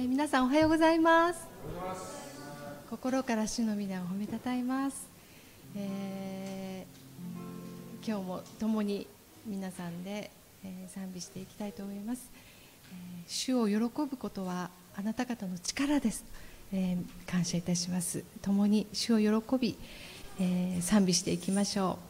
えー皆さんおはようございます。心から主の皆を褒めたたえます、えー今日も共に皆さんで、えー賛美していきたいと思います、えー主を喜ぶことはあなた方の力です、えー感謝いたします。共に主を喜び、えー賛美していきましょう。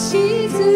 心静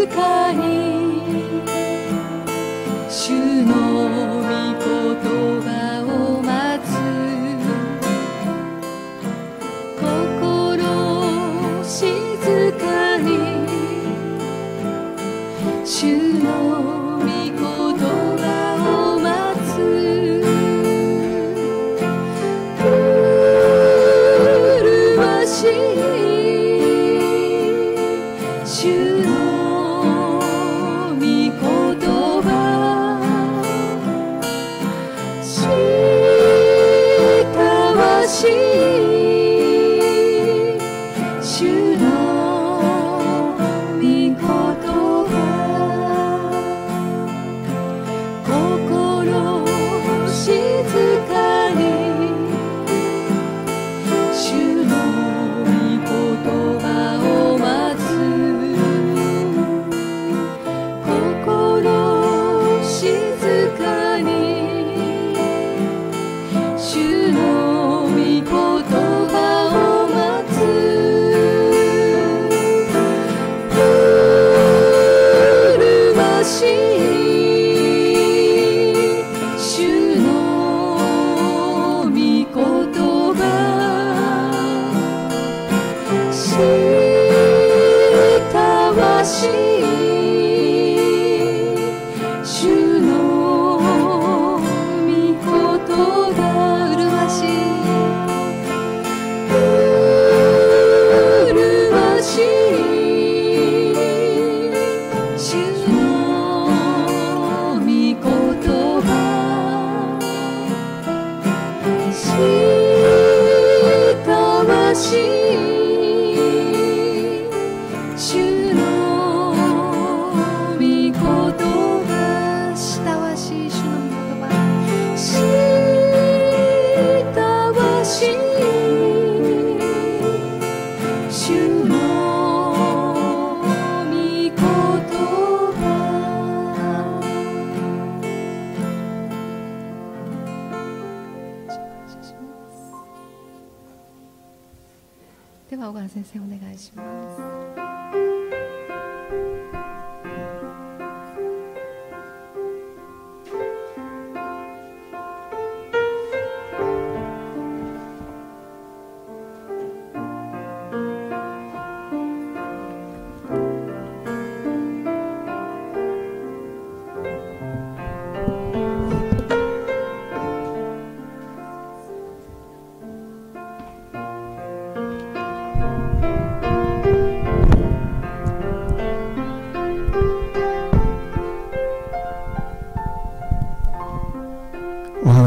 mensagem.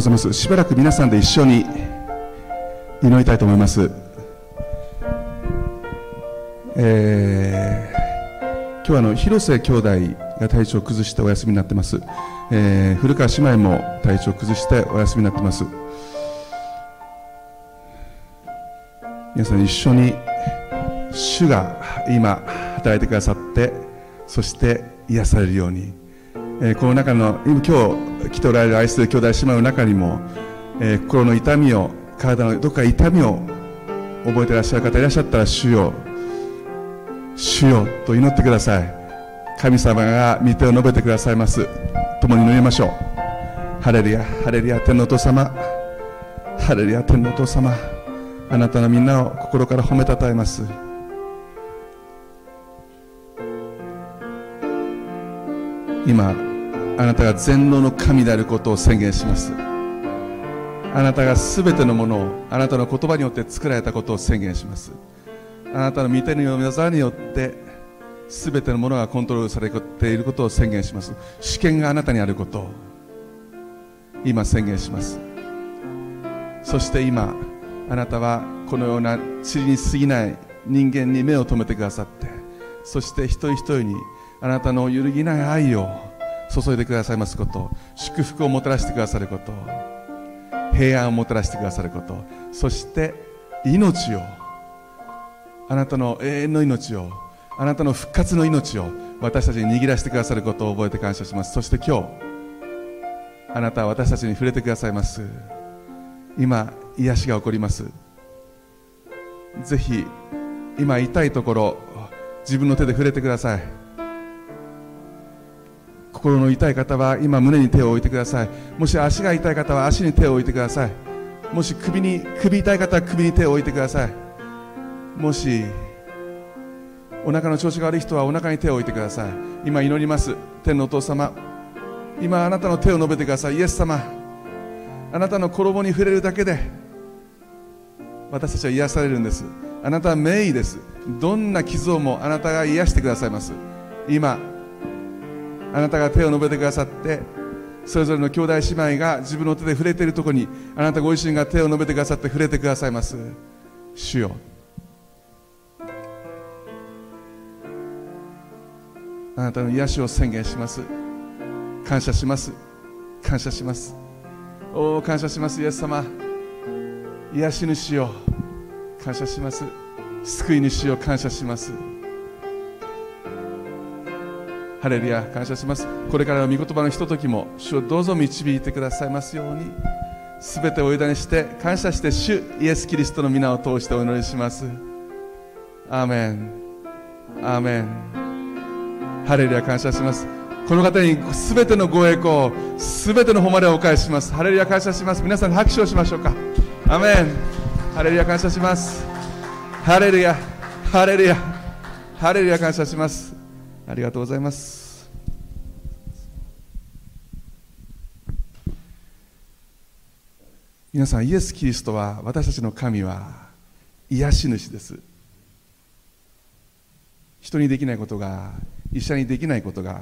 ざいます。しばらく皆さんで一緒に祈りたいと思います、えー、今日はあの広瀬兄弟が体調を崩してお休みになってます、えー、古川姉妹も体調を崩してお休みになってます。皆さん一緒に主が今働いてくださってそして癒されるように。えー、この中の今今日来ておられる愛する兄弟姉妹の中にも、えー、心の痛みを体のどこか痛みを覚えていらっしゃる方いらっしゃったら主よ主よと祈ってください。神様が御手を述べてくださいます。共に祈りましょう。ハレルヤハレルヤ天のお父様。ハレルヤ天のお父様。あなたのみんなを心から褒めたたえます。今あなたが全能の神であることを宣言します。あなたが全てのものをあなたの言葉によって作られたことを宣言します。あなたの御手の技によって全てのものがコントロールされていることを宣言します。主権があなたにあることを今宣言します。そして今あなたはこのような塵に過ぎない人間に目を留めてくださってそして一人一人にあなたの揺るぎない愛を注いでくださいますこと祝福をもたらしてくださること平安をもたらしてくださることそして命をあなたの永遠の命をあなたの復活の命を私たちに握らせてくださることを覚えて感謝します。そして今日あなたは私たちに触れてくださいます。今癒しが起こります。ぜひ今痛いところ自分の手で触れてください。心の痛い方は今胸に手を置いてください。もし足が痛い方は足に手を置いてください。もし首に首痛い方は首に手を置いてください。もしお腹の調子が悪い人はお腹に手を置いてください。今祈ります。天のお父様。今あなたの手を述べてください。イエス様。あなたの衣に触れるだけで私たちは癒されるんです。あなたは名医です。どんな傷をもあなたが癒してくださいます。今あなたが手を述べてくださってそれぞれの兄弟姉妹が自分の手で触れているところにあなたご自身が手を述べてくださって触れてくださいます。主よ。あなたの癒しを宣言します。感謝します。感謝します。おお感謝しますイエス様。癒し主を感謝します。救い主を感謝します。ハレルヤ感謝します。これからの御言葉のひとときも主をどうぞ導いてくださいますようにすべてお委ねして感謝して主イエス・キリストの皆を通してお祈りします。アーメン。アーメン。ハレルヤ感謝します。この方にすべてのご栄光すべての誉れをお返しします。ハレルヤ感謝します。皆さん拍手をしましょうか。アーメン。ハレルヤ感謝します。ハレルヤ。ハレルヤ。ハレルヤ感謝します。ありがとうございます。皆さんイエス・キリストは私たちの神は癒し主です。人にできないことが医者にできないことが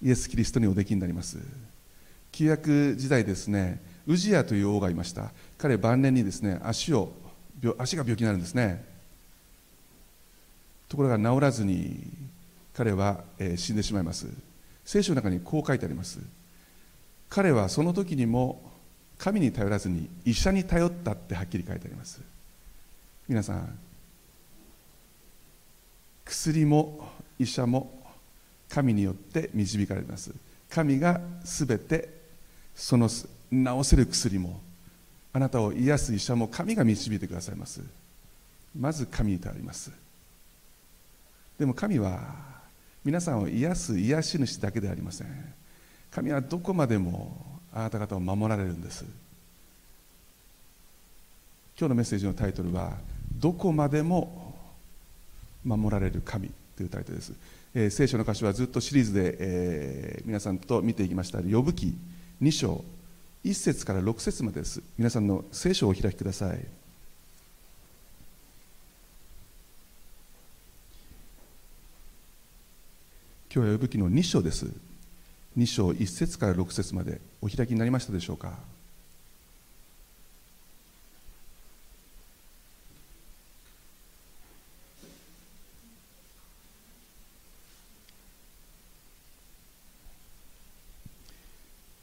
イエス・キリストにおできになります。旧約時代ですねウジヤという王がいました。彼晩年にですね足を足が病気になるんですね。ところが治らずに彼は、え、死んでしまいます。聖書の中にこう書いてあります。彼はその時にも神に頼らずに医者に頼ったってはっきり書いてあります。皆さん薬も医者も神によって導かれます。神がすべてその治せる薬もあなたを癒す医者も神が導いてくださいます。まず神に頼ります。でも神は皆さんを癒す癒し主だけではありません。神はどこまでもあなた方を守られるんです。今日のメッセージのタイトルは「どこまでも守られる神」というタイトルです、えー、聖書の箇所はずっとシリーズで、えー、皆さんと見ていきました。呼ぶ記2章1節から6節までです。皆さんの聖書をお開きください。今日は呼ぶ記の2章です。2章1節から6節までお開きになりましたでしょうか？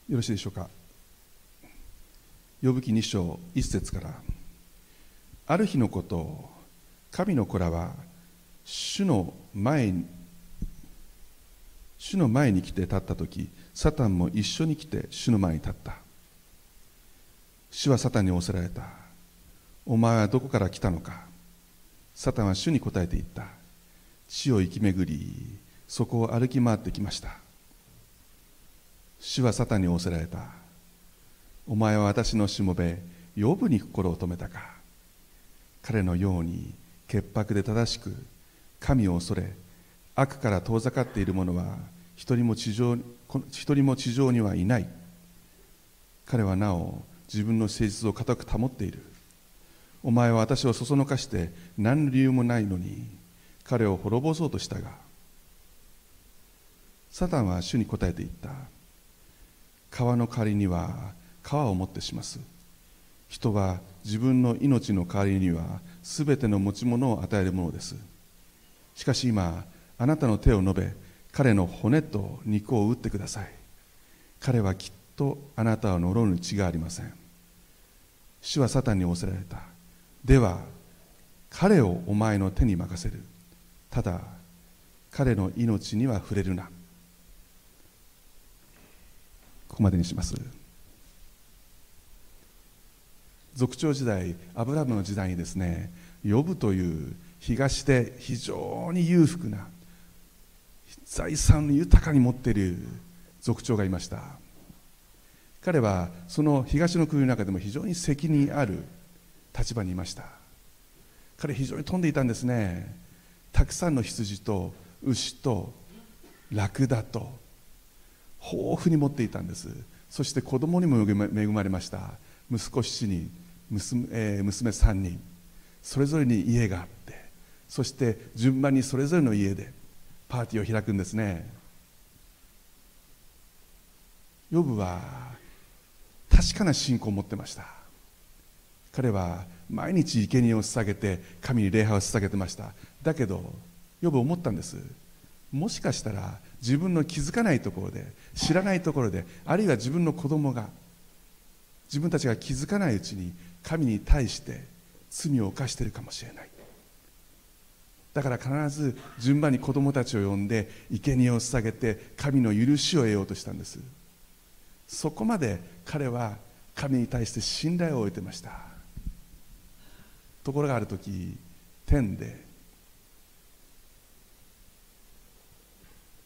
よろしいでしょうか？呼ぶ記2章1節から。ある日のこと神の子らは主の前に主の前に来て立った時サタンも一緒に来て主の前に立った。主はサタンに仰せられた。お前はどこから来たのか。サタンは主に答えて言った。地を行き巡りそこを歩き回ってきました。主はサタンに仰せられた。お前は私のしもべ呼ぶに心を止めたか。彼のように潔白で正しく神を恐れ悪から遠ざかっている者は一人も地上一人も地上にはいない。彼はなお自分の誠実を固く保っている。お前は私をそそのかして何の理由もないのに彼を滅ぼそうとしたが。サタンは主に答えて言った。川の代わりには川をもってします。人は自分の命の代わりには全ての持ち物を与えるものです。しかし今あなたの手を述べ彼の骨と肉を打ってください。彼はきっとあなたを呪うに違いありません。主はサタンに仰せられた。では彼をお前の手に任せる。ただ彼の命には触れるな。ここまでにします。族長時代アブラムの時代にですね呼ぶという東で非常に裕福な財産豊かに持っている族長がいました。彼はその東の国の中でも非常に責任ある立場にいました。彼非常に飛んでいたんですね。たくさんの羊と牛とラクダと豊富に持っていたんです。そして子供にも恵まれました。息子7人娘,、えー、娘3人。それぞれに家があってそして順番にそれぞれの家でパーティーを開くんですね。ヨブは確かな信仰を持ってました。彼は毎日生贄を捧げて神に礼拝を捧げてました。だけどヨブ思ったんです。もしかしたら自分の気づかないところで知らないところであるいは自分の子供が自分たちが気づかないうちに神に対して罪を犯しているかもしれない。だから必ず順番に子供たちを呼んで生贄を捧げて神の許しを得ようとしたんです。そこまで彼は神に対して信頼を置いてました。ところがある時天で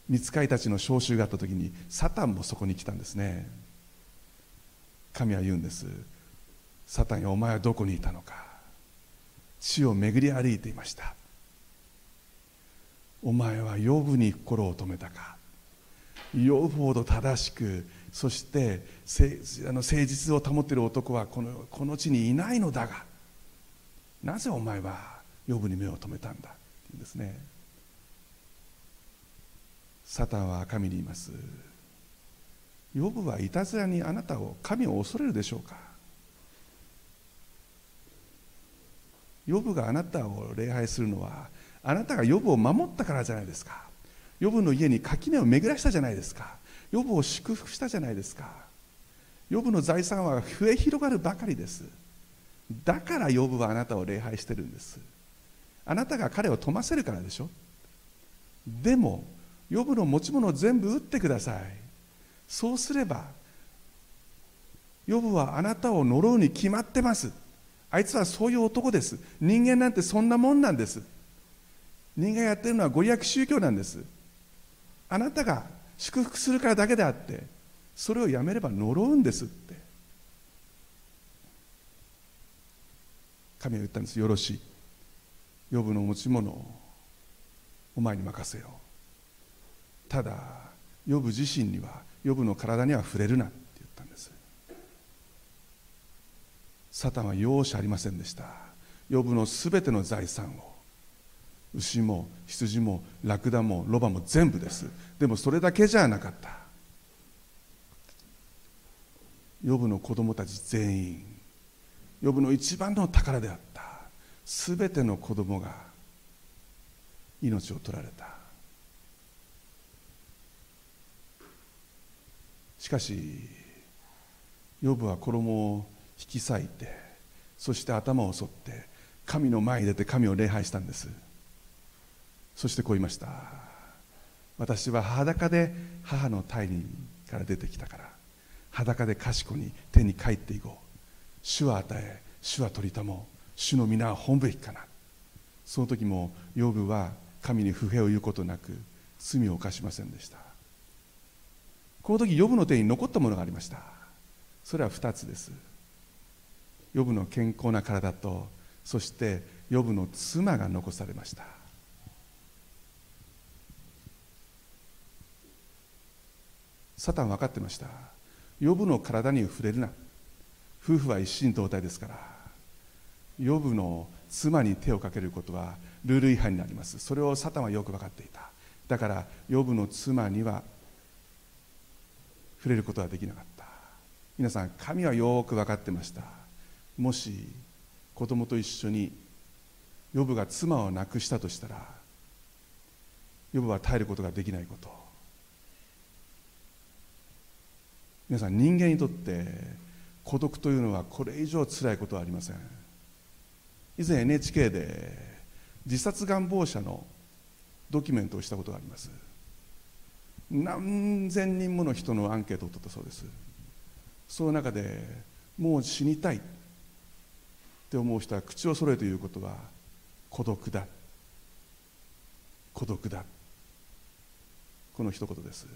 見つかいたちの召集があった時にサタンもそこに来たんですね。神は言うんです。サタンよお前はどこにいたのか。地を巡り歩いていました。お前は養父に心を止めたか。養父ほど正しくそしてあの誠実を保っている男はこのこの地にいないのだが。なぜお前は養父に目を留めたんだ？って言うんですね。サタンは神に言います。ヨブはいたずらにあなたを神を恐れるでしょうか？ヨブがあなたを礼拝するのはあなたがヨブを守ったからじゃないですか。ヨブの家に垣根を巡らしたじゃないですか。ヨブを祝福したじゃないですか。ヨブの財産は増え広がるばかりです。だからヨブはあなたを礼拝してるんです。あなたが彼を富ませるからでしょ。でもヨブの持ち物を全部売ってください。そうすればヨブはあなたを呪うに決まってます。あいつはそういう男です。人間なんてそんなもんなんです。人間がやってるのはご利益宗教なんです。あなたが祝福するからだけであってそれをやめれば呪うんですって。神は言ったんです。よろしい。ヨブの持ち物をお前に任せよう。ただヨブ自身にはヨブの体には触れるなって言ったんです。サタンは容赦ありませんでした。ヨブのすべての財産を牛も羊もラクダもロバも全部です。でもそれだけじゃなかった。ヨブの子供たち全員ヨブの一番の宝であった。すべての子供が命を取られた。しかしヨブは衣を引き裂いてそして頭を剃って神の前に出て神を礼拝したんです。そしてこう言いました。私は裸で母の胎にから出てきたから裸で賢に手に帰っていこう。主は与え主は取りたも主の皆は本部べきかなその時もヨブは神に不平を言うことなく罪を犯しませんでした。この時ヨブの手に残ったものがありました。それは2つです。ヨブの健康な体とそしてヨブの妻が残されました。サタン分かってました。ヨブの体に触れるな。夫婦は一心同体ですから。ヨブの妻に手をかけることはルール違反になります。それをサタンはよく分かっていた。だからヨブの妻には触れることはできなかった。皆さん神はよく分かってました。もし子供と一緒にヨブが妻を亡くしたとしたらヨブは耐えることができないこと。皆さん人間にとって孤独というのはこれ以上辛いことはありません。以前 NHK で自殺願望者のドキュメントをしたことがあります。何千人もの人のアンケートを取ったそうです。その中でもう死にたいって思う人は口を揃えて言うことは孤独だ。孤独だ。この一言です。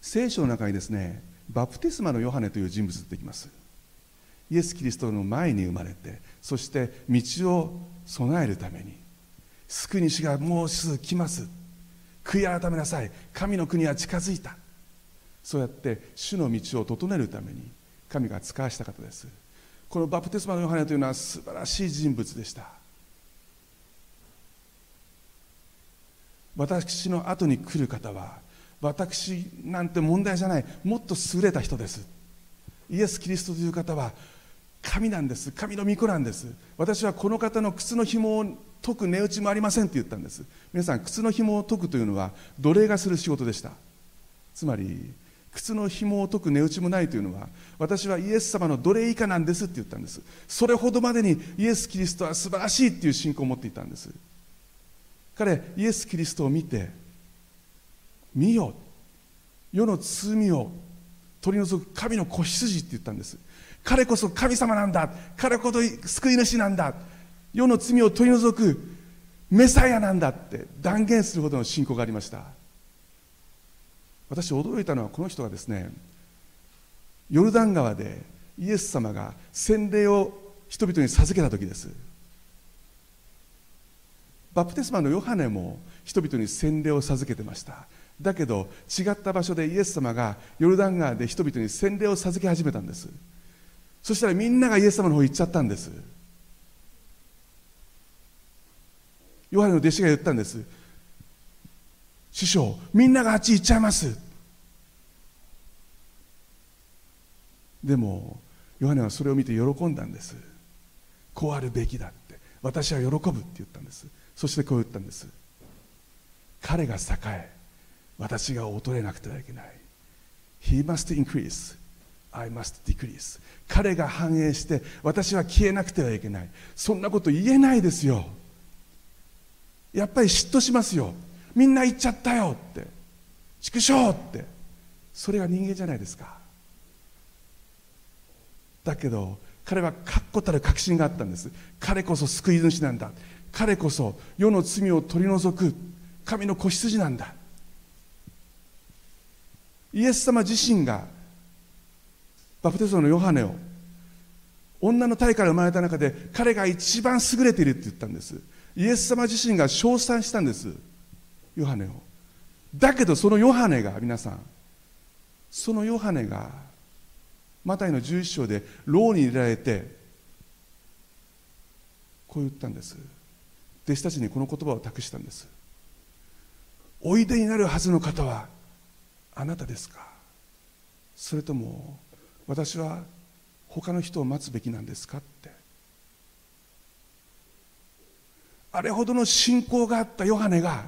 聖書の中にですねバプテスマのヨハネという人物出てきます。イエス・キリストの前に生まれてそして道を備えるために救い主がもうすぐ来ます。悔い改めなさい。神の国は近づいた。そうやって主の道を整えるために神が使わした方です。このバプテスマのヨハネというのは素晴らしい人物でした。私の後に来る方は私なんて問題じゃない。もっと優れた人です。イエス・キリストという方は神なんです。神の御子なんです。私はこの方の靴の紐を解く値打ちもありませんって言ったんです。皆さん靴の紐を解くというのは奴隷がする仕事でした。つまり靴の紐を解く値打ちもないというのは私はイエス様の奴隷以下なんですって言ったんです。それほどまでにイエス・キリストは素晴らしいっていう信仰を持っていたんです。彼イエス・キリストを見て見よ。世の罪を取り除く神の子羊って言ったんです。彼こそ神様なんだ。彼こそ救い主なんだ。世の罪を取り除くメサヤなんだって断言するほどの信仰がありました。私驚いたのはこの人がですねヨルダン川でイエス様が洗礼を人々に授けた時です。バプテスマのヨハネも人々に洗礼を授けてました。だけど違った場所でイエス様がヨルダン川で人々に洗礼を授け始めたんです。そしたらみんながイエス様の方行っちゃったんです。ヨハネの弟子が言ったんです。師匠みんながあっち行っちゃいます。でもヨハネはそれを見て喜んだんです。こうあるべきだって。私は喜ぶって言ったんです。そしてこう言ったんです。彼が栄え。私が衰えなくてはいけない。He must increase. I must decrease. 彼が繁栄して私は消えなくてはいけない。そんなこと言えないですよ。やっぱり嫉妬しますよ。みんな言っちゃったよって。畜生って。それが人間じゃないですか。だけど彼は確固たる確信があったんです。彼こそ救い主なんだ。彼こそ世の罪を取り除く。神の子羊なんだ。イエス様自身がバプテスマのヨハネを女の体から生まれた中で彼が一番優れているって言ったんです。イエス様自身が称賛したんですヨハネを。だけどそのヨハネが皆さんそのヨハネがマタイの11章で牢に入れられてこう言ったんです。弟子たちにこの言葉を託したんです。おいでになるはずの方はあなたですか？それとも私は他の人を待つべきなんですか？って。あれほどの信仰があったヨハネが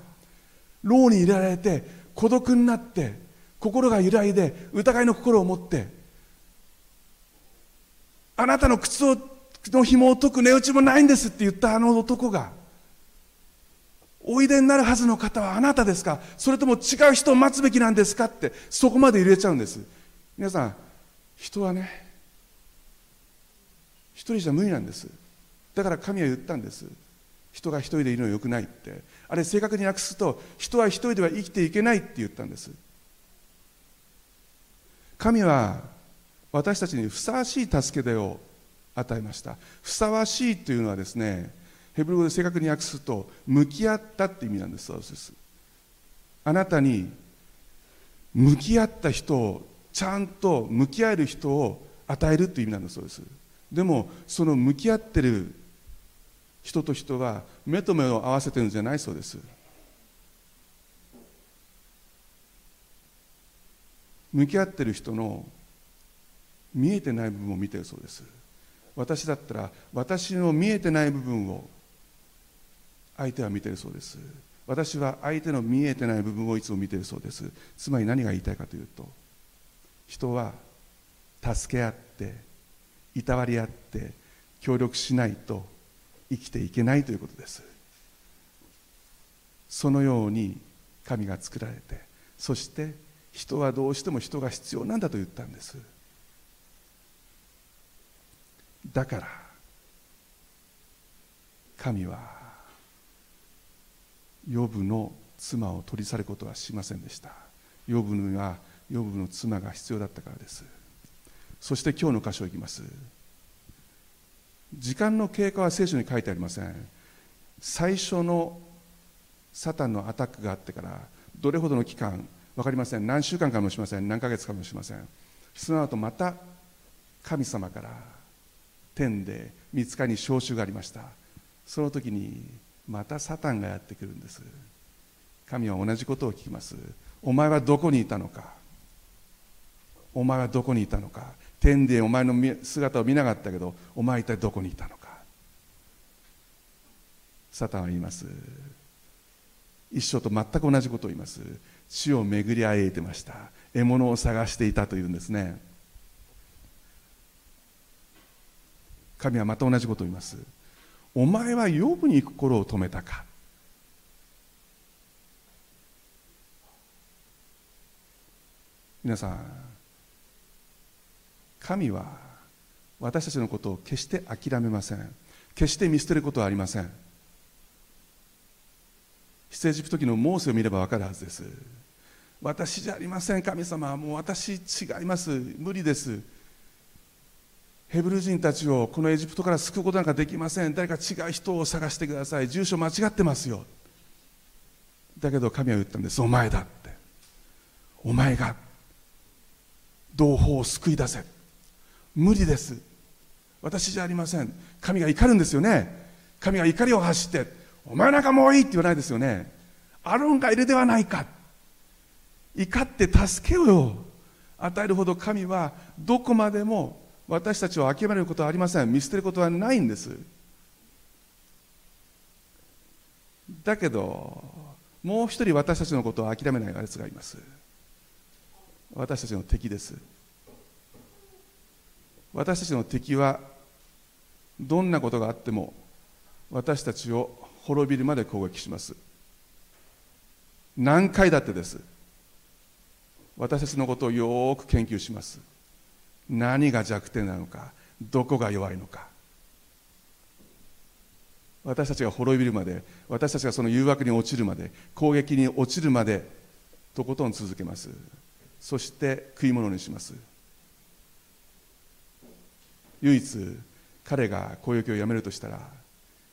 牢に入れられて孤独になって心が揺らいで疑いの心を持ってあなたの靴をの紐を解く値打ちもないんですって言ったあの男がおいでになるはずの方はあなたですか？それとも違う人を待つべきなんですか？ってそこまで入れちゃうんです。皆さん人はね一人じゃ無理なんです。だから神は言ったんです。人が一人でいるのはよくないって。あれ正確に訳すと人は一人では生きていけないって言ったんです。神は私たちにふさわしい助け手を与えました。ふさわしいというのはですねヘブル語で正確に訳すと向き合ったって意味なんですそうですあなたに向き合った人をちゃんと向き合える人を与えるっていう意味なんだそうです。でもその向き合ってる人と人は目と目を合わせてるんじゃないそうです。向き合ってる人の見えてない部分を見てるそうです。私だったら私の見えてない部分を相手は見てるそうです。私は相手の見えてない部分をいつも見てるそうです。つまり何が言いたいかというと人は助け合っていたわり合って協力しないと生きていけないということです。そのように神が作られてそして人はどうしても人が必要なんだと言ったんです。だから神はヨブの妻を取り去ることはしませんでした。ヨブにはヨブの妻が必要だったからです。そして今日の箇所いきます。時間の経過は聖書に書いてありません。最初のサタンのアタックがあってからどれほどの期間分かりません。何週間かもしれません。何ヶ月かもしれません。その後また神様から天で見つかりに召集がありました。その時にまたサタンがやってくるんです。神は同じことを聞きます。お前はどこにいたのか。お前はどこにいたのか。天でお前の姿を見なかったけどお前は一体どこにいたのか。サタンは言います。一緒と全く同じことを言います。地を巡り歩いてました。獲物を探していたというんですね。神はまた同じことを言います。お前はヨブに心を止めたか。皆さん神は私たちのことを決して諦めません。決して見捨てることはありません。出エジプト記のモーセを見れば分かるはずです。私じゃありません神様。もう私違います。無理です。ヘブル人たちをこのエジプトから救うことなんかできません。誰か違う人を探してください。住所間違ってますよ。だけど神は言ったんです。お前だって。お前が。同胞を救い出せ。無理です。私じゃありません。神が怒るんですよね。神が怒りを発して。お前なんかもういいって言わないですよね。アロンがいるではないか。怒って助けようよ与えるほど神はどこまでも私たちを諦めることはありません。見捨てることはないんです。だけどもう一人私たちのことを諦めないやつがいます。私たちの敵です。私たちの敵はどんなことがあっても私たちを滅びるまで攻撃します。何回だってです。私たちのことをよく研究します。何が弱点なのかどこが弱いのか。私たちが滅びるまで私たちがその誘惑に落ちるまで攻撃に落ちるまでとことん続けます。そして食い物にします。唯一彼が攻撃をやめるとしたら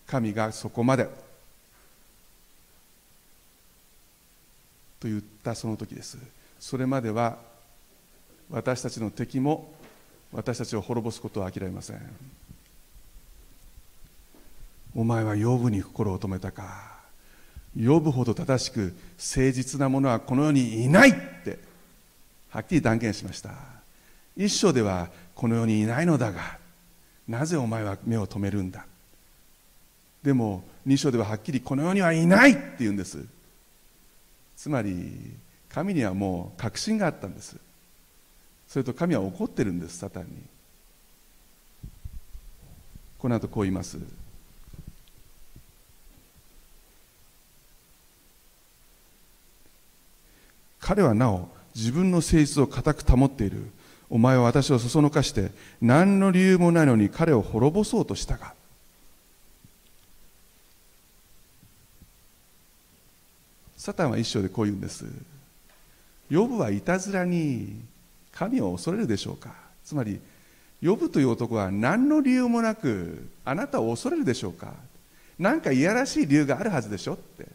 神がそこまでと言ったその時です。それまでは私たちの敵も私たちを滅ぼすことは諦めません。お前は養分に心を止めたか。呼ぶほど正しく誠実な者はこの世にいないってはっきり断言しました。一章ではこの世にいないのだがなぜお前は目を止めるんだ。でも二章でははっきりこの世にはいないって言うんです。つまり神にはもう確信があったんです。それと神は怒ってるんですサタンに。この後こう言います。彼はなお自分の性質を固く保っている。お前は私をそそのかして何の理由もないのに彼を滅ぼそうとしたが。サタンは一章でこう言うんですヨブはいたずらに神を恐れるでしょうか？つまりヨブという男は何の理由もなくあなたを恐れるでしょうか？何かいやらしい理由があるはずでしょ？って。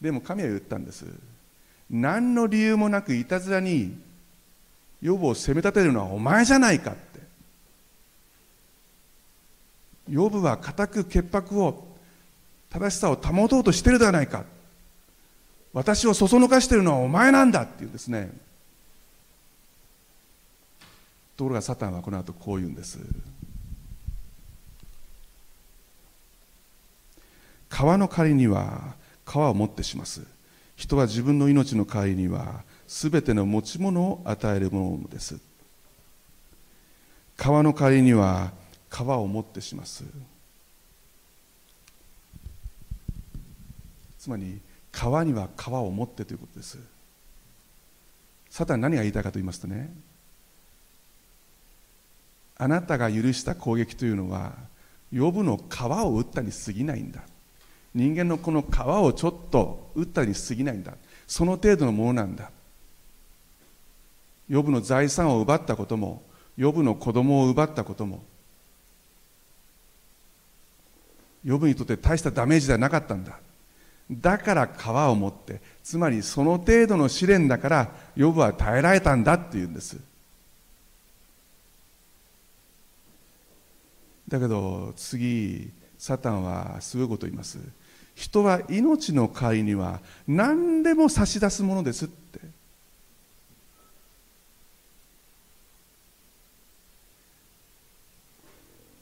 でも神は言ったんです。何の理由もなくいたずらにヨブを責め立てるのはお前じゃないかって。ヨブは固く潔白を正しさを保とうとしてるではないか。私をそそのかしてるのはお前なんだっていうですね。ところがサタンはこの後こう言うんです。川の仮には川をもってします。人は自分の命の代わりにはすべての持ち物を与えるものです。川の代わりには川をもってします。つまり川には川を持ってということです。サタン何が言いたいかと言いますとねあなたが許した攻撃というのは呼ぶの皮を打ったに過ぎないんだ。人間のこの皮をちょっと打ったに過ぎないんだ。その程度のものなんだ。呼ぶの財産を奪ったことも呼ぶの子供を奪ったことも呼ぶにとって大したダメージではなかったんだ。だから皮を持ってつまりその程度の試練だから呼ぶは耐えられたんだっていうんです。だけど次サタンはすごいこと言います。人は命の代わりには何でも差し出すものですって。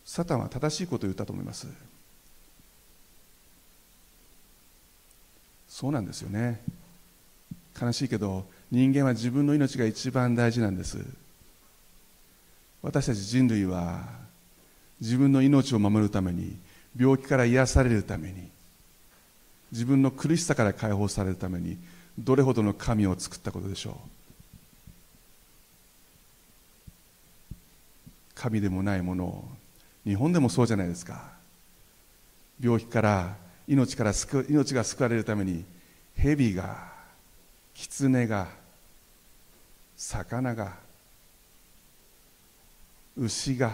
サタンは正しいことを言ったと思います。そうなんですよね。悲しいけど人間は自分の命が一番大事なんです。私たち人類は自分の命を守るために病気から癒されるために自分の苦しさから解放されるためにどれほどの神を作ったことでしょう。神でもないものを日本でもそうじゃないですか。病気から命から救命が救われるために蛇が狐が魚が牛が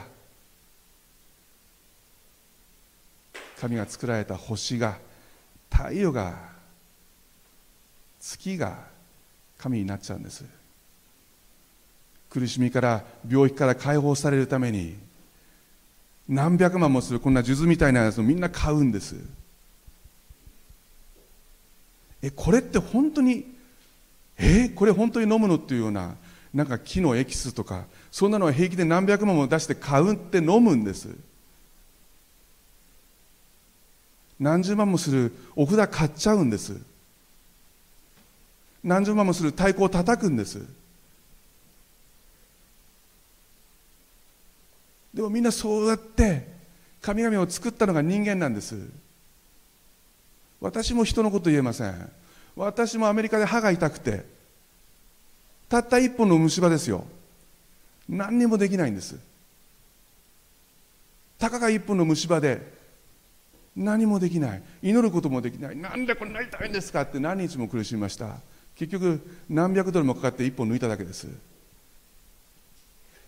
神が作られた星が太陽が月が神になっちゃうんです。苦しみから病気から解放されるために何百万もするこんな数珠みたいなやつをみんな買うんです。えこれって本当にえ、これ本当に飲むのっていうようななんか木のエキスとかそんなのは平気で何百万も出して買うって飲むんです。何十万もするお札買っちゃうんです。何十万もする太鼓を叩くんです。でもみんなそうやって神々を作ったのが人間なんです。私も人のこと言えません。私もアメリカで歯が痛くてたった一本の虫歯ですよ。何にもできないんです。たかが一本の虫歯で何もできない。祈ることもできない。なんでこんな痛いんですかって何日も苦しみました。結局何百ドルもかかって一本抜いただけです。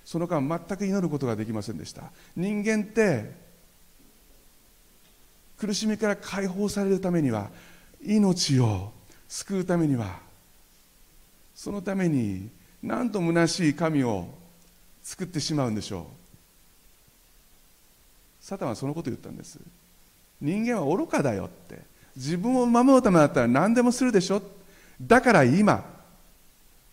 その間全く祈ることができませんでした。人間って苦しみから解放されるためには命を救うためにはそのためになんと虚しい神を作ってしまうんでしょう。サタンはそのことを言ったんです。人間は愚かだよって。自分を守るためだったら何でもするでしょ。だから今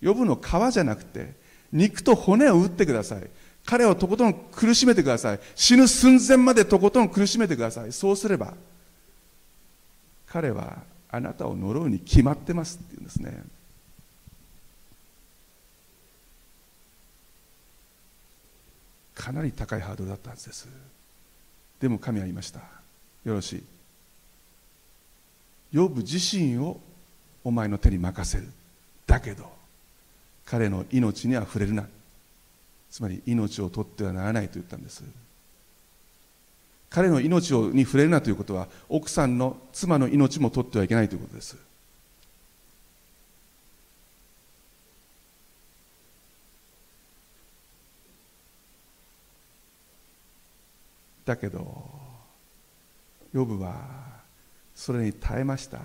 呼ぶの皮じゃなくて肉と骨を打ってください。彼をとことん苦しめてください。死ぬ寸前までとことん苦しめてください。そうすれば彼はあなたを呪うに決まってますって言うんですね。かなり高いハードルだったはずです。でも神は言いました。よろしい。ヨブ自身をお前の手に任せる。だけど彼の命には触れるな。つまり命を取ってはならないと言ったんです。彼の命をに触れるなということは奥さんの妻の命も取ってはいけないということです。だけどヨブはそれに耐えました。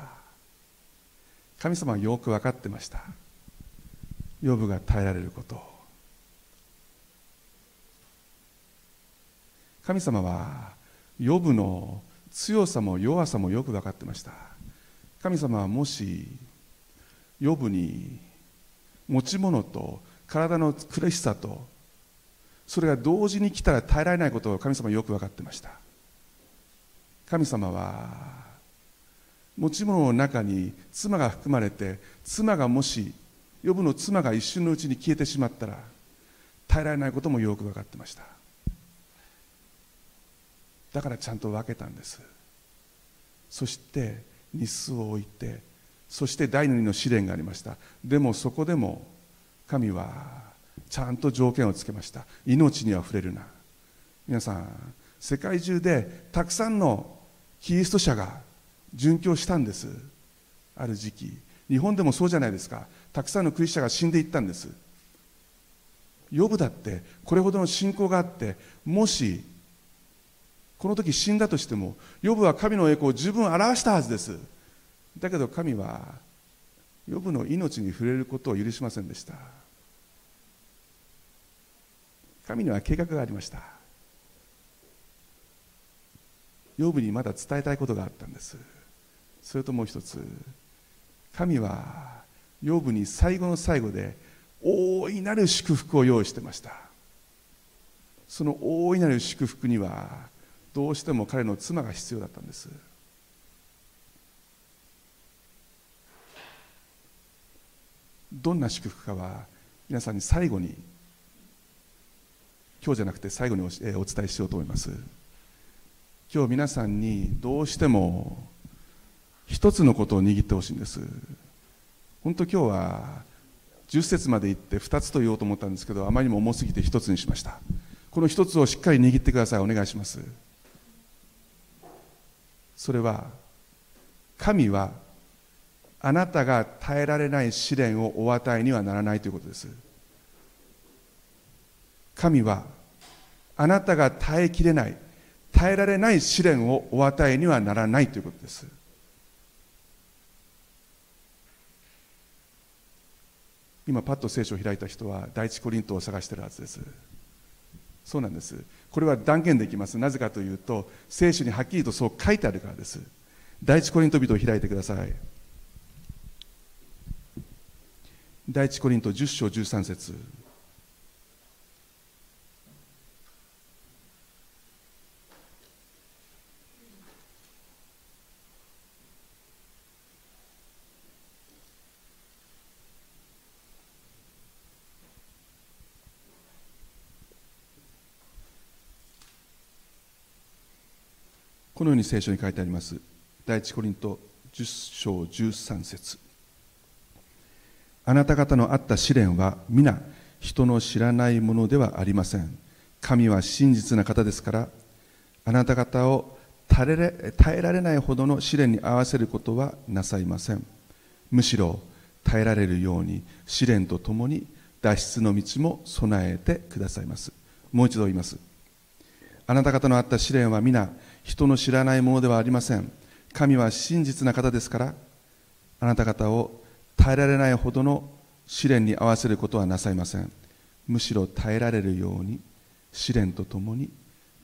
神様はよく分かってました。ヨブが耐えられること。神様はヨブの強さも弱さもよく分かってました。神様はもしヨブに持ち物と体の苦しさとそれが同時に来たら耐えられないことを神様はよく分かってました。神様は持ち物の中に妻が含まれて妻がもし呼ぶの妻が一瞬のうちに消えてしまったら耐えられないこともよく分かってました。だからちゃんと分けたんです。そして日数を置いてそして第二の試練がありました。でもそこでも神はちゃんと条件をつけました。命には触れるな。皆さん世界中でたくさんのキリスト者が殉教したんです。ある時期。日本でもそうじゃないですか。たくさんのクリスチャンが死んでいったんです。ヨブだってこれほどの信仰があってもしこの時死んだとしてもヨブは神の栄光を十分表したはずです。だけど神はヨブの命に触れることを許しませんでした。神には計画がありました。ヨブにまだ伝えたいことがあったんです。それともう一つ神はヨブに最後の最後で大いなる祝福を用意してました。その大いなる祝福にはどうしても彼の妻が必要だったんです。どんな祝福かは皆さんに最後に今日じゃなくて最後にお伝えしようと思います。今日皆さんにどうしても一つのことを握ってほしいんです。本当今日は10節まで行って2つと言おうと思ったんですけどあまりにも重すぎて1つにしました。この1つをしっかり握ってください。お願いします。それは神はあなたが耐えられない試練をお与えにはならないということです。神はあなたが耐えきれない耐えられない試練をお与えにはならないということです。今パッと聖書を開いた人は第一コリントを探しているはずです。そうなんです。これは断言できます。なぜかというと聖書にはっきりとそう書いてあるからです。第一コリント人を開いてください。第一コリント10章13節。このように聖書に書いてあります。第一コリント10章13節。あなた方のあった試練は皆人の知らないものではありません。神は真実な方ですからあなた方を耐えられないほどの試練に合わせることはなさいません。むしろ耐えられるように試練とともに脱出の道も備えてくださいます。もう一度言います。あなた方のあった試練は皆人の知らないものではありません。神は真実な方ですからあなた方を耐えられないほどの試練に合わせることはなさいません。むしろ耐えられるように試練とともに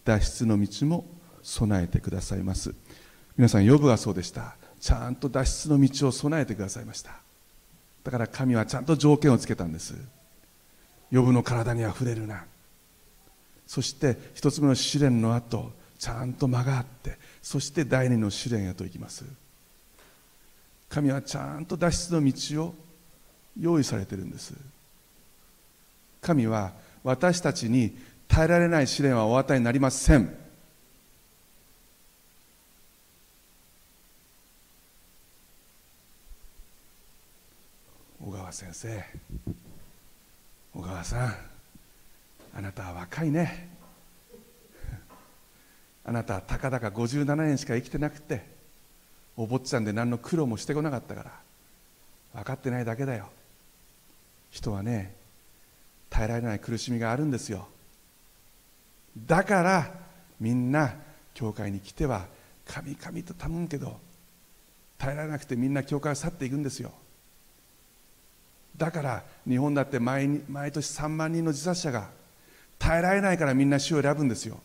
脱出の道も備えてくださいます。皆さん呼ぶはそうでした。ちゃんと脱出の道を備えてくださいました。だから神はちゃんと条件をつけたんです。呼ぶの体にあふれるな。そして一つ目の試練の後ちゃんと間があってそして第二の試練へと行きます。神はちゃんと脱出の道を用意されてるんです。神は私たちに耐えられない試練はお与えになりません。小川先生小川さんあなたは若いね。あなたたかだか57年しか生きてなくてお坊ちゃんで何の苦労もしてこなかったから分かってないだけだよ。人はね耐えられない苦しみがあるんですよ。だからみんな教会に来ては神々と頼むけど耐えられなくてみんな教会を去っていくんですよ。だから日本だって毎毎年3万人の自殺者が耐えられないからみんな死を選ぶんですよ。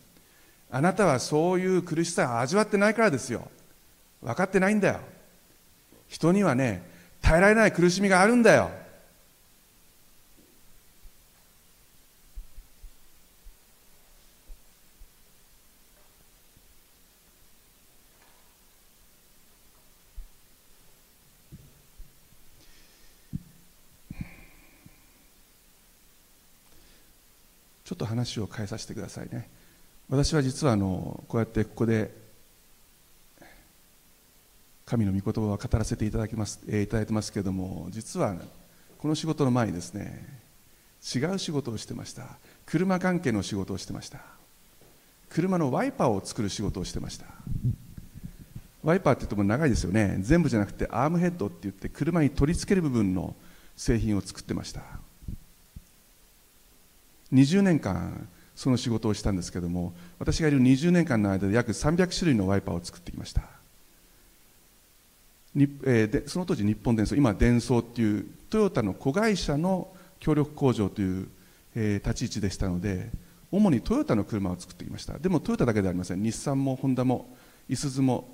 あなたはそういう苦しさを味わってないからですよ。分かってないんだよ。人にはね耐えられない苦しみがあるんだよ。ちょっと話を変えさせてくださいね。私は実はあのこうやってここで神の御言葉を語らせていただきます、えー、いただいてますけれども実はこの仕事の前にですね違う仕事をしてました。車関係の仕事をしてました。車のワイパーを作る仕事をしてました。ワイパーって言っても長いですよね。全部じゃなくてアームヘッドって言って車に取り付ける部分の製品を作ってました。20年間その仕事をしたんですけども私がいる20年間の間で約300種類のワイパーを作ってきました。に、えー、でその当時日本電装今電装っていうトヨタの子会社の協力工場という、えー、立ち位置でしたので主にトヨタの車を作ってきました。でもトヨタだけではありません。日産もホンダもいすゞも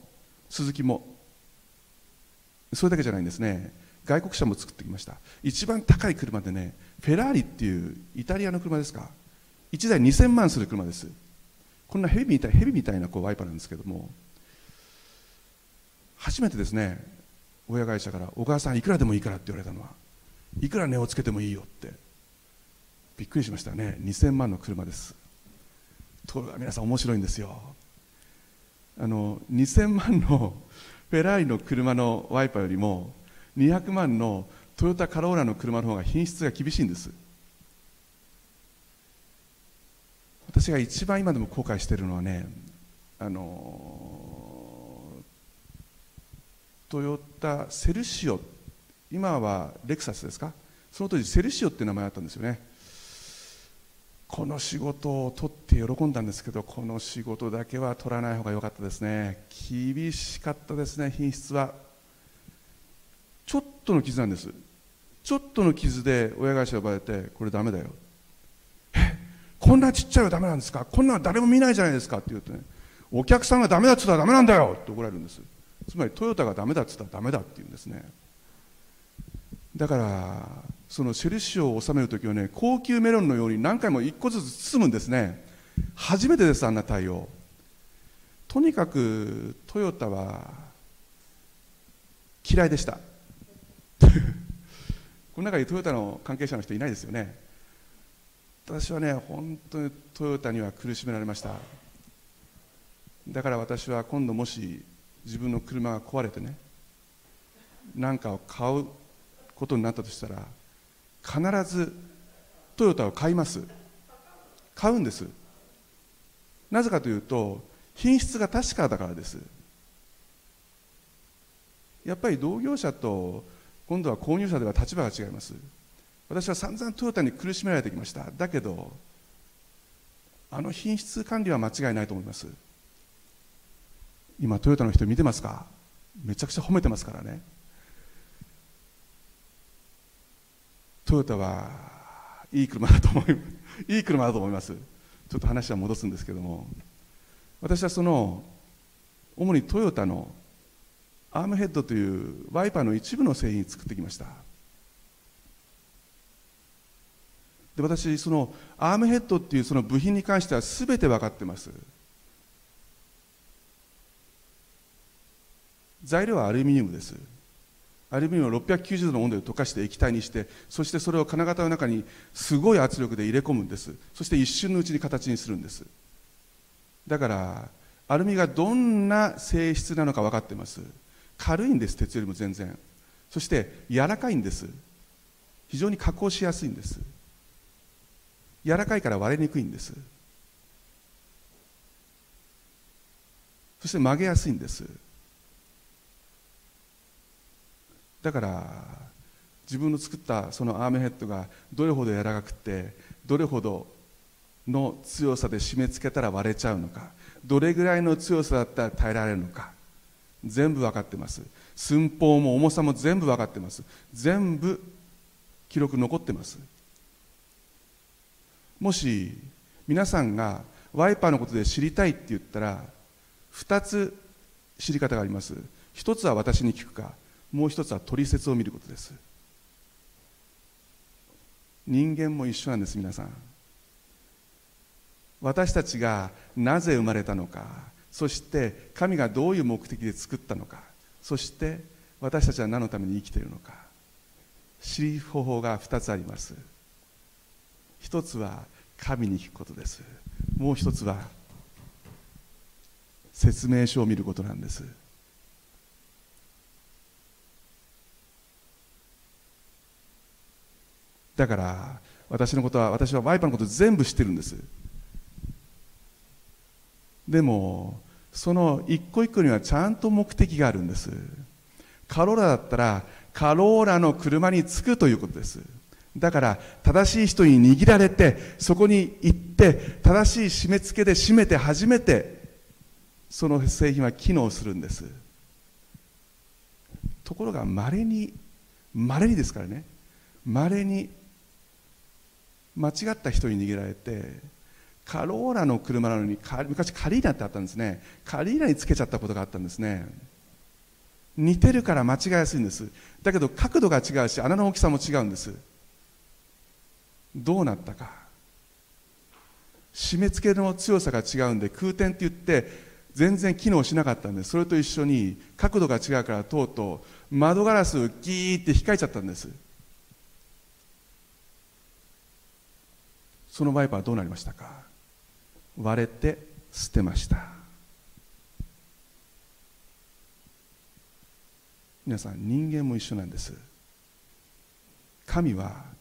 スズキもそれだけじゃないんですね。外国車も作ってきました。一番高い車でねフェラーリっていうイタリアの車ですか。1台2000万する車です。こんなヘビみたいヘビみたいなこうワイパーなんですけども。初めてですね親会社から「お母さんいくらでもいいから」って言われたのはいくら値をつけてもいいよって。びっくりしましたね。2000万の車です。ところが皆さん面白いんですよ。あの2000万のフェラーリの車のワイパーよりも200万のトヨタカローラの車の方が品質が厳しいんです。私が一番今でも後悔しているのはねあのトヨタセルシオ。今はレクサスですか？その当時セルシオっていう名前だったんですよね。この仕事を取って喜んだんですけどこの仕事だけは取らない方が良かったですね。厳しかったですね品質は。ちょっとの傷なんです。ちょっとの傷で親会社呼ばれてこれダメだよ。こんなちっちゃいはダメなんですか？こんなの誰も見ないじゃないですか？って言うとねお客さんがダメだっつったらダメなんだよ！って怒られるんです。つまりトヨタがダメだっつったらダメだって言うんですね。だからそのシェルシを収める時はね高級メロンのように何回も1個ずつ包むんですね。初めてですあんな対応。とにかくトヨタは嫌いでした。この中にトヨタの関係者の人いないですよね。私はね本当にトヨタには苦しめられました。だから私は今度もし自分の車が壊れてね何かを買うことになったとしたら必ずトヨタを買います。買うんです。なぜかというと品質が確かだからです。やっぱり同業者と今度は購入者では立場が違います。私は散々トヨタに苦しめられてきました。だけどあの品質管理は間違いないと思います。今トヨタの人見てますか？めちゃくちゃ褒めてますからね。トヨタはいい車だと思いいい車だと思います。ちょっと話は戻すんですけども。私はその主にトヨタのアームヘッドというワイパーの一部の製品作ってきました。で私そのアームヘッドっていうその部品に関しては全て分かってます。材料はアルミニウムです。アルミニウムを690度の温度で溶かして液体にしてそしてそれを金型の中にすごい圧力で入れ込むんです。そして一瞬のうちに形にするんです。だからアルミがどんな性質なのか分かってます。軽いんです鉄よりも全然。そして柔らかいんです。非常に加工しやすいんです。柔らかいから割れにくいんです。そして曲げやすいんです。だから自分の作ったそのアームヘッドがどれほど柔らかくてどれほどの強さで締め付けたら割れちゃうのかどれぐらいの強さだったら耐えられるのか全部分かってます。寸法も重さも全部分かってます。全部記録残ってます。もし皆さんがワイパーのことで知りたいって言ったら2つ知り方があります。一つは私に聞くかもう一つは取説を見ることです。人間も一緒なんです皆さん。私たちがなぜ生まれたのかそして神がどういう目的で作ったのかそして私たちは何のために生きているのか。知る方法が2つあります。一つは神に聞くことです。もう一つは説明書を見ることなんです。だから私のことは私はワイパーのこと全部知ってるんです。でもその一個一個にはちゃんと目的があるんです。カローラだったらカローラの車に着くということです。だから正しい人に握られてそこに行って正しい締め付けで締めて初めてその製品は機能するんです。ところがまれにまれにですからね。まれに間違った人に握られてカローラの車なのに昔カリーナってあったんですね。カリーナにつけちゃったことがあったんですね。似てるから間違いやすいんです。だけど角度が違うし穴の大きさも違うんです。どうなったか。締め付けの強さが違うんで空転って言って全然機能しなかったんでそれと一緒に角度が違うからとうとう窓ガラスをギーって控えちゃったんです。そのワイパーどうなりましたか。割れて捨てました。皆さん人間も一緒なんです。神は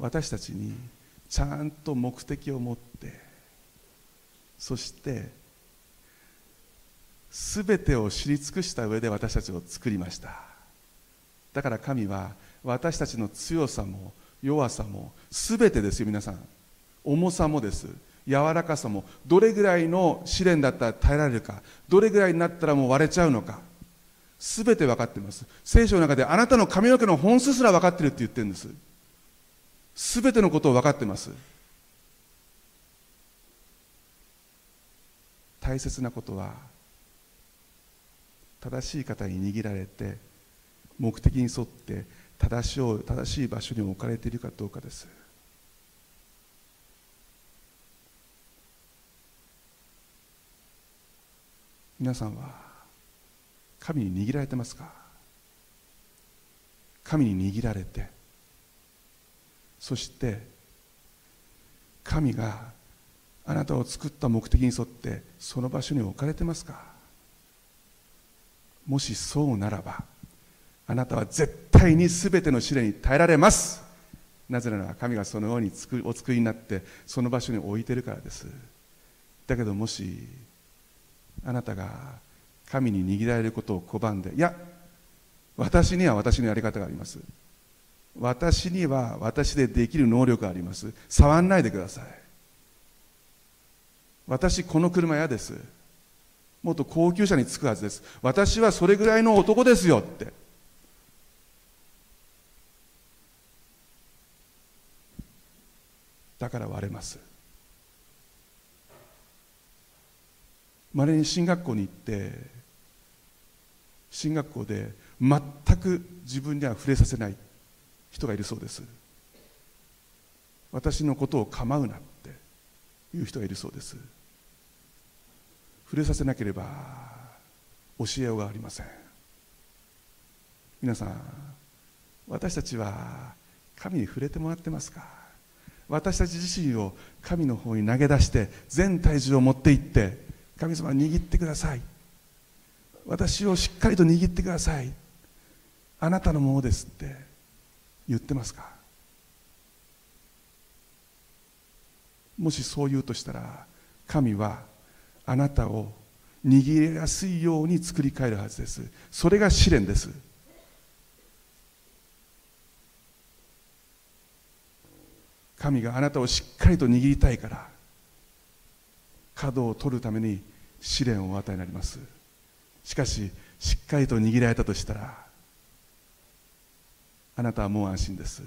私たちにちゃんと目的を持ってそして全てを知り尽くした上で私たちを作りました。だから神は私たちの強さも弱さも全てですよ皆さん。重さもです。柔らかさもどれぐらいの試練だったら耐えられるかどれぐらいになったらもう割れちゃうのか全て分かってます。聖書の中であなたの髪の毛の本数すら分かってるって言ってるんです。全てのことを分かってます。大切なことは正しい方に握られて目的に沿って正しい正しい場所に置かれているかどうかです。皆さんは神に握られてますか？神に握られて。そして神があなたを作った目的に沿ってその場所に置かれてますか？もしそうならばあなたは絶対に全ての試練に耐えられます。なぜなら神がそのようにお作りになってその場所に置いてるからです。だけどもしあなたが神に握られることを拒んでいや私には私のやり方があります。私には私でできる能力があります。触んないでください。私この車嫌です。もっと高級車に着くはずです。私はそれぐらいの男ですよって。だから割れます。まれに進学校に行って進学校で全く自分には触れさせない。人がいるそうです。私のことを構うなっていう人がいるそうです。触れさせなければ教えようがありません。皆さん私たちは神に触れてもらってますか？私たち自身を神の方に投げ出して全体重を持っていって神様握ってください。私をしっかりと握ってください。あなたのものですって。言ってますか？もしそう言うとしたら神はあなたを握りやすいように作り変えるはずです。それが試練です。神があなたをしっかりと握りたいから角を取るために試練をお与えになります。しかししっかりと握られたとしたらあなたはもう安心です。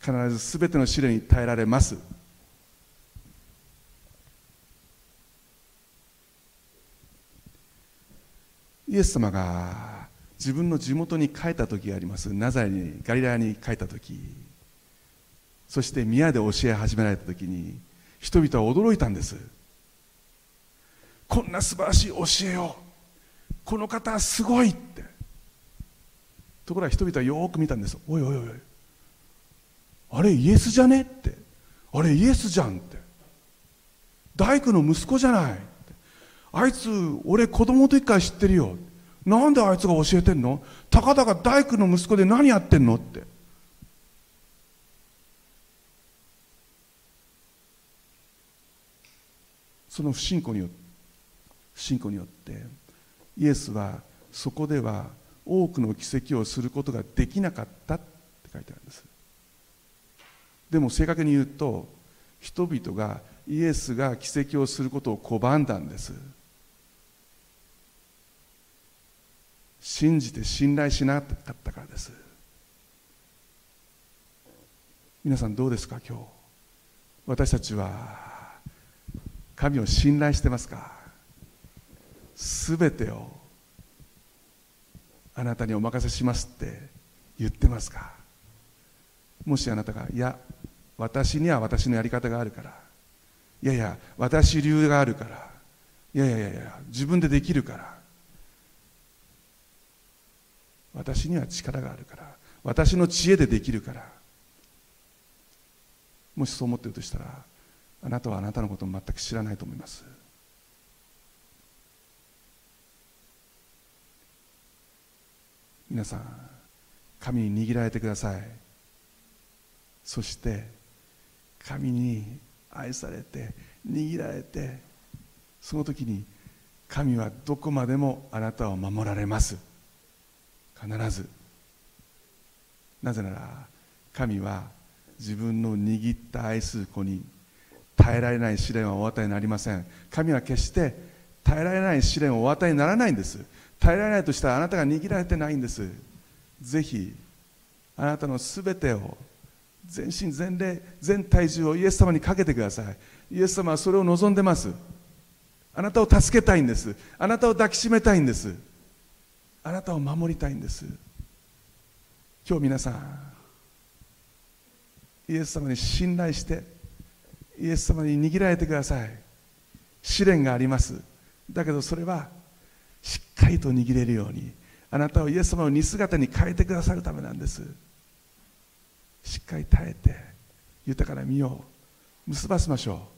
必ず全ての試練に耐えられます。イエス様が自分の地元に帰った時があります。ナザレにガリラヤに帰った時。そして宮で教え始められた時に人々は驚いたんです。こんな素晴らしい教えを。この方はすごいって。ところが人々はよく見たんです。おいおいおいあれイエスじゃねって。あれイエスじゃんって。大工の息子じゃないあいつ俺子供の時から知ってるよ。なんであいつが教えてんの？たかだか大工の息子で何やってんのって。その不信仰によって不信仰によってイエスはそこでは多くの奇跡をすることができなかったって書いてあるんです。でも正確に言うと人々がイエスが奇跡をすることを拒んだんです。信じて信頼しなかったからです。皆さんどうですか今日？私たちは神を信頼してますか？すべてをあなたにお任せしますって言ってますか？もしあなたがいや私には私のやり方があるからいやいや私流があるからいやいやいや自分でできるから私には力があるから私の知恵でできるからもしそう思っているとしたらあなたはあなたのことを全く知らないと思います。皆さん神に握られてください。そして神に愛されて握られてその時に神はどこまでもあなたを守られます。必ず。なぜなら神は自分の握った愛する子に耐えられない試練はお与えになりません。神は決して耐えられない試練をお与えにならないんです。耐えられないとしたらあなたが握られてないんです。ぜひあなたのすべてを全身全霊全体重をイエス様にかけてください。イエス様はそれを望んでます。あなたを助けたいんです。あなたを抱きしめたいんです。あなたを守りたいんです。今日皆さんイエス様に信頼してイエス様に握られてください。試練があります。だけどそれはしっかりと握れるようにあなたをイエス様の似姿に変えてくださるためなんです。しっかり耐えて豊かな身を結ばせましょ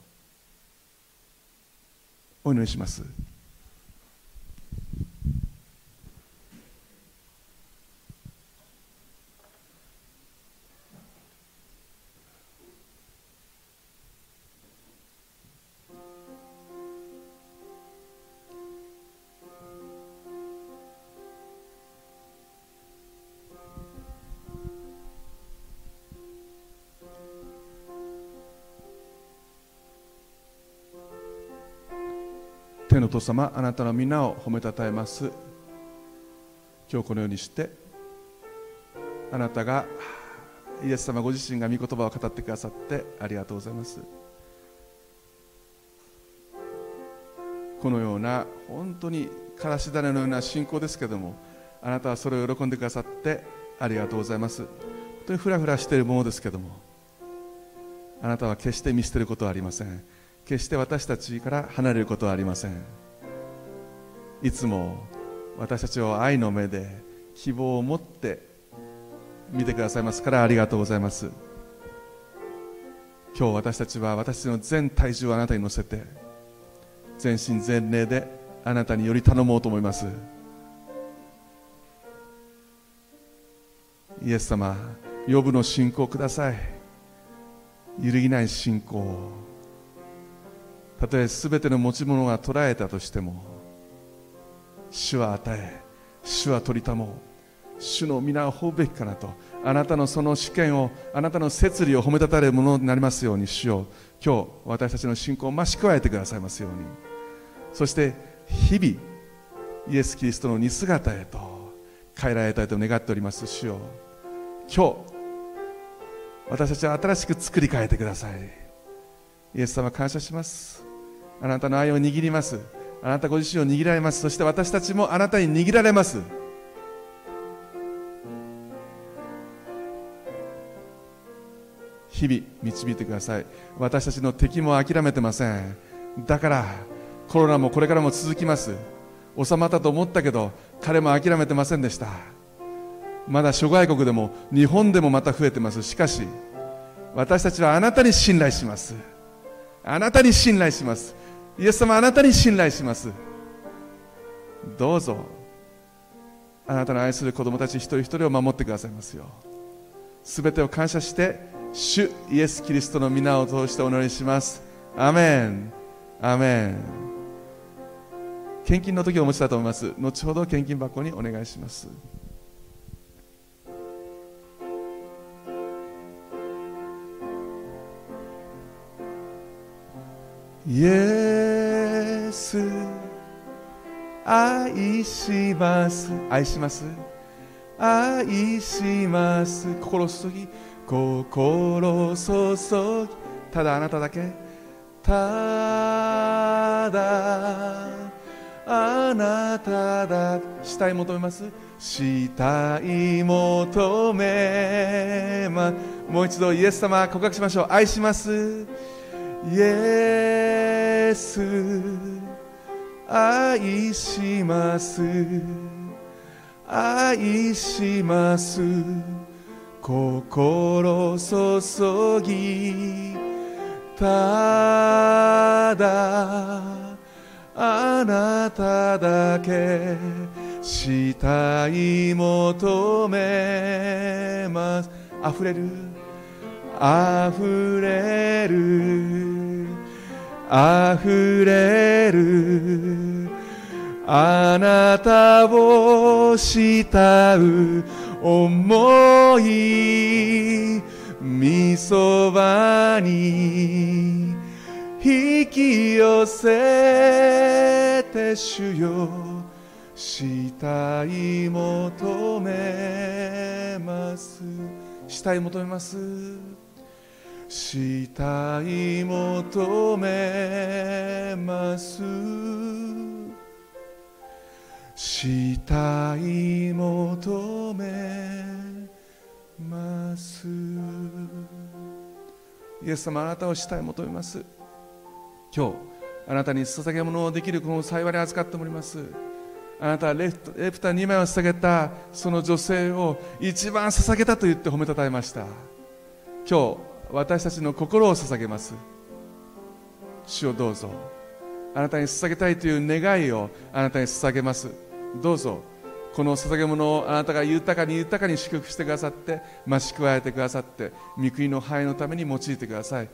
う。お祈りします。様あなたの皆を褒めたたえます。今日このようにしてあなたがイエス様ご自身が御言葉を語ってくださってありがとうございます。このような本当にからし種のような信仰ですけどもあなたはそれを喜んでくださってありがとうございます。本当にふらふらしているものですけどもあなたは決して見捨てることはありません。決して私たちから離れることはありません。いつも私たちを愛の目で希望を持って見てくださいますからありがとうございます。今日私たちは私の全体重をあなたに乗せて全身全霊であなたにより頼もうと思います。イエス様呼ぶの信仰ください。揺るぎない信仰たとえ全ての持ち物が捉えたとしても主は与え主は取りたもう。主の皆を褒ぶべきかなと。あなたのその試験をあなたの摂理を褒めたたれるものになりますように主よ。今日私たちの信仰を増し加えてくださいますように。そして日々イエス・キリストの似姿へと変えられたいと願っております主よ。今日私たちは新しく作り変えてください。イエス様感謝します。あなたの愛を握ります。あなたご自身を握られます。そして私たちもあなたに握られます。日々導いてください。私たちの敵も諦めてません。だからコロナもこれからも続きます。収まったと思ったけど彼も諦めてませんでした。まだ諸外国でも日本でもまた増えてます。しかし私たちはあなたに信頼します。あなたに信頼します。イエス様あなたに信頼します。どうぞ。あなたの愛する子供たち一人一人を守ってくださいますよ。すべてを感謝して主イエス・キリストの皆を通してお祈りします。アメン。アメン。献金の時をお持ちだと思います。後ほど献金箱にお願いします。イエス愛します。愛します？愛します。心注ぎ心注ぎ。ただあなただけ。ただあなただ。死い求めます。死い求めまもう一度イエス様告白しましょう。愛します。イエス愛します。愛します。心注ぎただあなただけしたい求めます。溢れる。溢れる溢れるあなたを慕う思いみそばに引き寄せて主よしたい求めます。したい求めます。したい求めます。したい求めます。イエス様あなたをしたい求めます。今日あなたに捧げ物をできるこの幸いに預かっております。あなたはレプレプタ2枚を捧げたその女性を一番捧げたと言って褒めたたえました。今日私たちの心を捧げます。主をどうぞ。あなたに捧げたいという願いをあなたに捧げます。どうぞ。この捧げ物をあなたが豊かに豊かに祝福してくださって増し加えてくださって御国の範囲のために用いてください。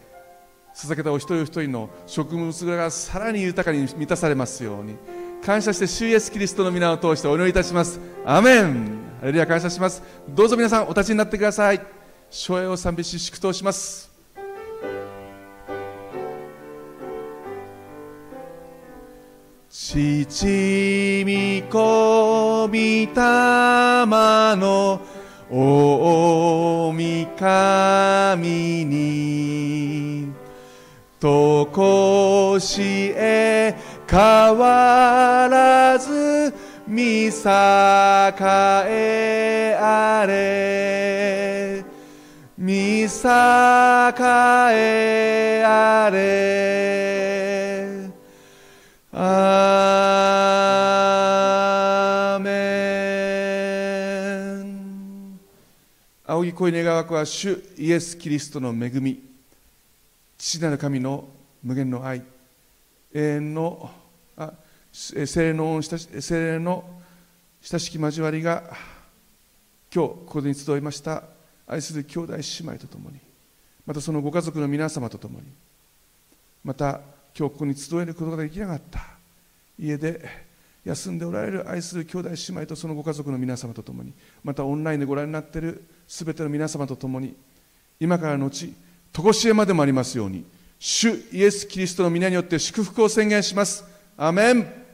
捧げたお一人お一人の食物がさらに豊かに満たされますように。感謝して主イエスキリストの皆を通してお祈りいたしますアメンハレルヤ感謝しますどうぞ皆さんお立ちになってください初栄を賛美し祝祷します。父御子御霊の大神に。とこしえ変わらず見栄えあれ。見栄えあれ。アーメン。仰ぎ恋願わくは主イエス・キリストの恵み。父なる神の無限の愛。永遠のあ精霊の親し精霊の親しき交わりが今日ここに集いました。愛する兄弟姉妹とともにまたそのご家族の皆様とともにまた今日ここに集えることができなかった家で休んでおられる愛する兄弟姉妹とそのご家族の皆様とともにまたオンラインでご覧になっているすべての皆様とともに今からのち常しえまでもありますように主イエス・キリストの皆によって祝福を宣言します。アメン。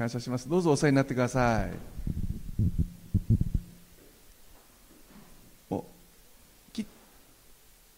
感謝します。どうぞお世話になってください。